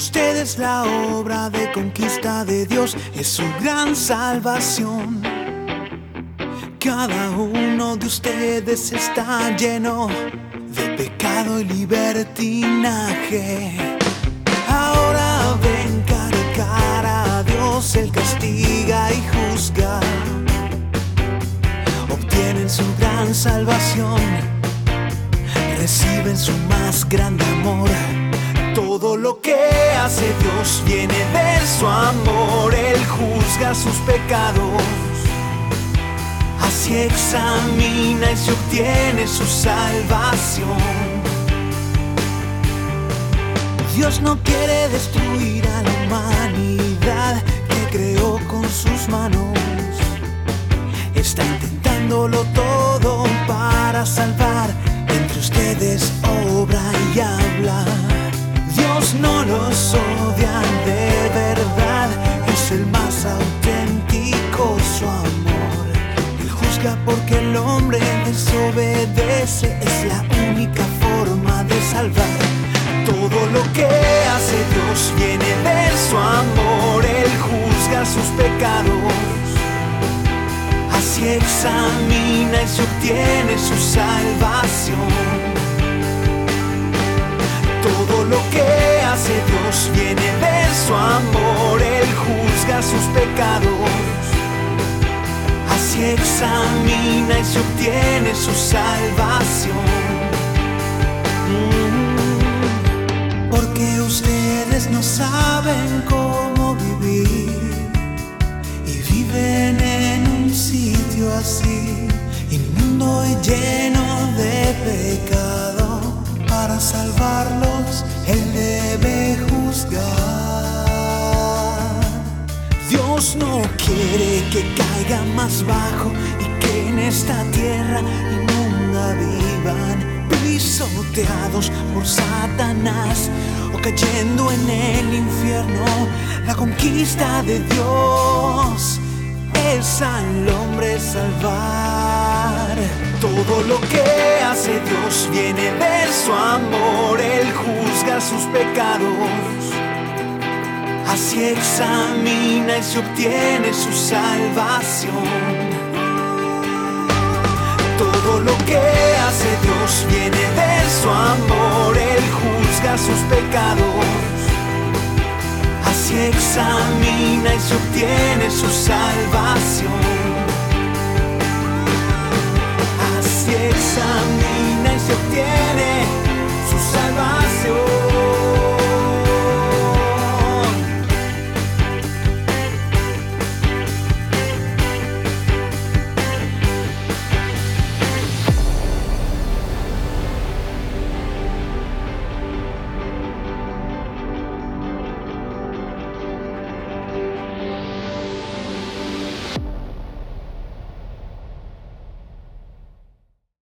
usted es la obra de conquista de Dios, es su gran salvación. Cada uno de ustedes está lleno de pecado y libertinaje. Ahora ven cara a cara a Dios, Él castiga y juzga. Obtienen su gran salvación, reciben su más grande amor. Todo lo que hace Dios viene de su amor, Él juzga sus pecados. Así examina y se obtiene su salvación. Dios no quiere destruir a la humanidad que creó con sus manos. Está intentándolo todo para salvar. Entre ustedes obra los odia de verdad. Es el más auténtico su amor. Él juzga porque el hombre desobedece. Es la única forma de salvar. Todo lo que hace Dios viene de su amor, Él juzga sus pecados. Así examina y se obtiene su salvación. Sus pecados. Así examina y se obtiene su salvación. Mm. Porque ustedes no saben cómo vivir y viven en un sitio así, inmundo y lleno de pecado. Para salvarlos, no quiere que caigan más bajo y que en esta tierra inmunda vivan pisoteados por Satanás o cayendo en el infierno. La conquista de Dios es al hombre salvar. Todo lo que hace Dios viene de su amor, Él juzga sus pecados. Así examina y se obtiene su salvación. Todo lo que hace Dios viene de su amor, Él juzga sus pecados. Así examina y se obtiene su salvación.